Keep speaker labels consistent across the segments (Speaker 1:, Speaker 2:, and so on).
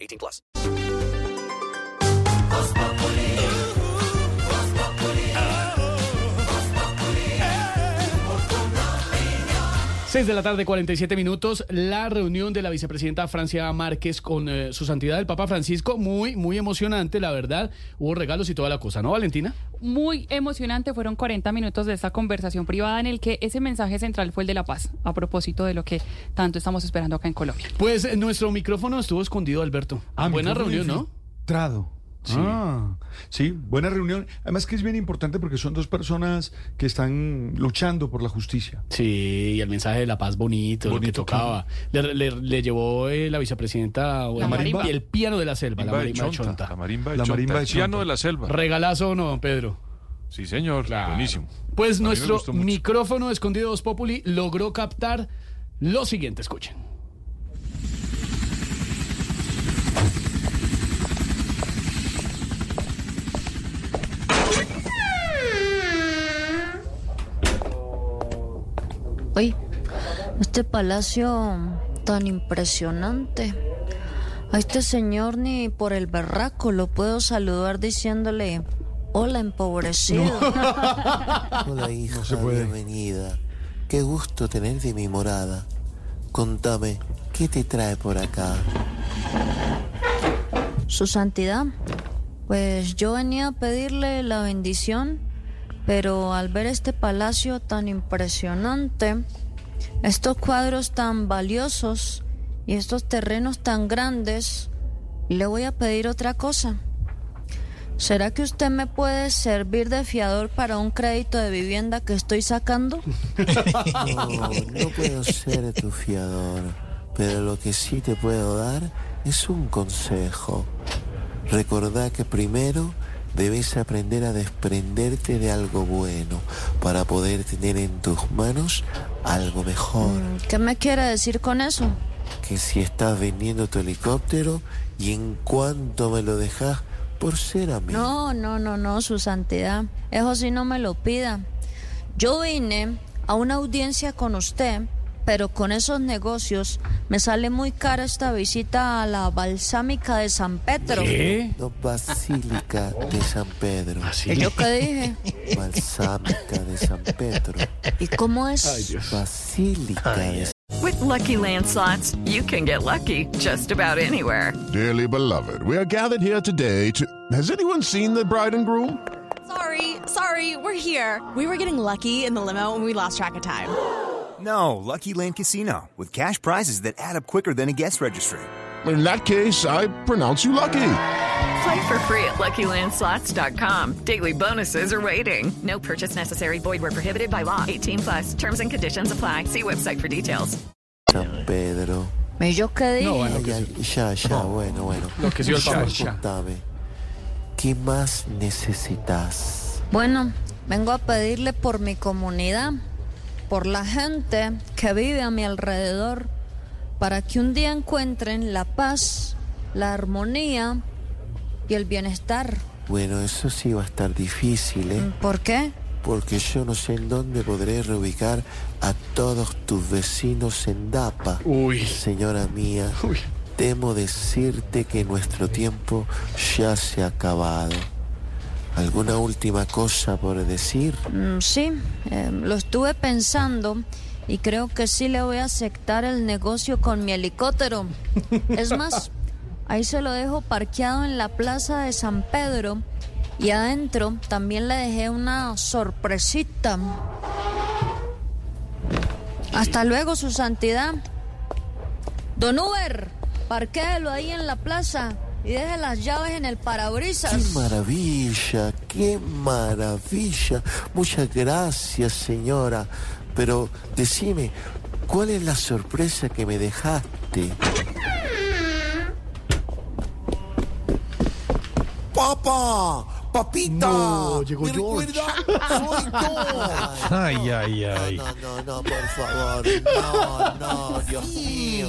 Speaker 1: 18 plus.
Speaker 2: 6 de la tarde, 47 minutos. La reunión de la vicepresidenta Francia Márquez con eh, su santidad el Papa Francisco, muy, muy emocionante, la verdad. Hubo regalos y toda la cosa, ¿no, Valentina?
Speaker 3: Muy emocionante. Fueron 40 minutos de esta conversación privada en el que ese mensaje central fue el de la paz, a propósito de lo que tanto estamos esperando acá en Colombia.
Speaker 2: Pues eh, nuestro micrófono estuvo escondido, Alberto.
Speaker 4: Ah,
Speaker 2: Buena reunión, ¿no?
Speaker 4: Filtrado.
Speaker 2: Sí.
Speaker 4: Ah, sí, buena reunión. Además que es bien importante porque son dos personas que están luchando por la justicia.
Speaker 2: Sí, y el mensaje de la paz bonito, lo que tocaba. Le, le- le llevó eh, la vicepresidenta
Speaker 3: La marimba.
Speaker 2: y el piano de la selva, la
Speaker 5: Marimba de
Speaker 2: marimba de
Speaker 5: Chonta,
Speaker 2: Chonta.
Speaker 5: La marimba de
Speaker 4: La
Speaker 5: Chonta,
Speaker 4: de
Speaker 5: el piano de la selva.
Speaker 2: Regalazo o no, don Pedro.
Speaker 5: Sí, señor.
Speaker 2: Claro.
Speaker 5: Buenísimo.
Speaker 2: Pues
Speaker 5: A
Speaker 2: nuestro micrófono escondido Voz Populi logró captar lo siguiente, escuchen.
Speaker 6: Este palacio tan impresionante. A este señor ni por el berraco lo puedo saludar diciéndole, hola empobrecido.
Speaker 7: Hola hija, bienvenida. Qué gusto tenerte en mi morada. Contame, ¿qué te trae por acá?
Speaker 6: Su santidad, pues yo venía a pedirle la bendición, pero al ver este palacio tan impresionante, estos cuadros tan valiosos y estos terrenos tan grandes, le voy a pedir otra cosa. ¿Será que usted me puede servir de fiador para un crédito de vivienda que estoy sacando?
Speaker 7: No, no puedo ser tu fiador, pero lo que sí te puedo dar es un consejo. Recordá que primero debes aprender a desprenderte de algo bueno para poder tener en tus manos algo mejor.
Speaker 6: ¿Qué me quiere decir con eso?
Speaker 7: Que si estás vendiendo tu helicóptero y en cuanto me lo dejas por ser amigo.
Speaker 6: No, no, no, no, su santidad. Eso sí no me lo pida. Yo vine a una audiencia con usted, pero con esos negocios me sale muy cara esta visita a la balsámica de San Pedro.
Speaker 2: ¿Qué?
Speaker 7: No, Basílica de San Pedro.
Speaker 2: Así.
Speaker 6: ¿Y yo qué dije?
Speaker 7: Balsámica de San Pedro.
Speaker 6: ¿Y cómo es?
Speaker 7: Basílica de
Speaker 8: With Lucky Land slots, you can get lucky just about anywhere.
Speaker 9: Dearly beloved, we are gathered here today to. Has anyone seen the bride and groom?
Speaker 10: Sorry, sorry, we're here. We were getting lucky in the limo and we lost track of time.
Speaker 11: No, Lucky Land Casino, with cash prizes that add up quicker than a guest registry.
Speaker 9: In that case, I pronounce you lucky.
Speaker 8: Play for free at LuckyLandSlots.com. Daily bonuses are waiting. No purchase necessary. Void where prohibited by law. 18 plus. Terms and conditions apply. See website for details.
Speaker 7: San Pedro.
Speaker 6: ¿Y yo qué dije?
Speaker 2: No, bueno,
Speaker 7: Ay, ay, ya, ya, bueno, bueno.
Speaker 2: Lo que sí el Papa.
Speaker 7: ¿qué más necesitas?
Speaker 6: Bueno, vengo a pedirle por mi comunidad, por la gente que vive a mi alrededor, para que un día encuentren la paz, la armonía y el bienestar.
Speaker 7: Bueno, eso sí va a estar difícil, ¿eh?
Speaker 6: ¿Por qué?
Speaker 7: Porque yo no sé en dónde podré reubicar a todos tus vecinos en Dapa.
Speaker 2: Uy.
Speaker 7: Señora mía,
Speaker 2: Uy.
Speaker 7: temo decirte que nuestro tiempo ya se ha acabado. ¿Alguna última cosa por decir?
Speaker 6: Mm, sí, eh, lo estuve pensando y creo que sí le voy a aceptar el negocio con mi helicóptero. Es más, ahí se lo dejo parqueado en la plaza de San Pedro y adentro también le dejé una sorpresita. Hasta luego, su santidad. Don Uber, parquéelo ahí en la plaza y deje las llaves en el parabrisas.
Speaker 7: ¡Qué maravilla! ¡Qué maravilla! Muchas gracias, señora. Pero decime, ¿cuál es la sorpresa que me dejaste?
Speaker 12: ¡Papá! Papita.
Speaker 2: No, llegó
Speaker 12: ¿Me
Speaker 2: George.
Speaker 12: recuerda? Soy yo.
Speaker 13: Ay, ay, ay.
Speaker 12: No, no, no, por favor. No, no, Dios mío.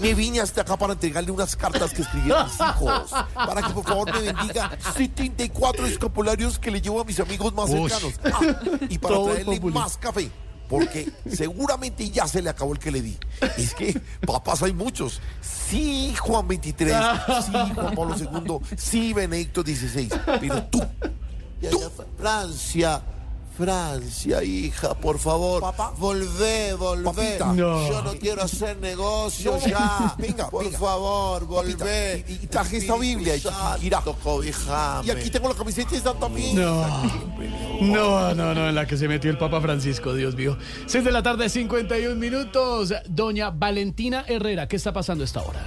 Speaker 12: Me vine hasta acá para entregarle unas cartas que escribí a mis hijos. Para que por favor me bendiga 74 escapularios que le llevo a mis amigos más
Speaker 13: Uy.
Speaker 12: cercanos. Ah, y para
Speaker 2: Todo
Speaker 12: traerle más café. Porque seguramente ya se le acabó el que le di. Es que papás hay muchos. Sí, Juan 23. Sí, Juan Pablo II. Sí, Benedicto 16. Pero tú, tú, Francia. Francia, hija, por favor, volvé, volvé.
Speaker 2: No.
Speaker 12: Yo no quiero hacer negocios
Speaker 7: No.
Speaker 12: ya.
Speaker 7: Venga,
Speaker 12: por
Speaker 7: venga.
Speaker 12: favor,
Speaker 7: Papita,
Speaker 12: volvé.
Speaker 7: y- y traje esta Biblia, y- Chiquinquirá.
Speaker 12: cobijame. Y aquí tengo la camiseta esta también.
Speaker 2: No. No, no, no, en la que se metió el Papa Francisco, Dios mío. 6 de la tarde, 51 minutos. Doña Valentina Herrera, ¿qué está pasando a esta hora?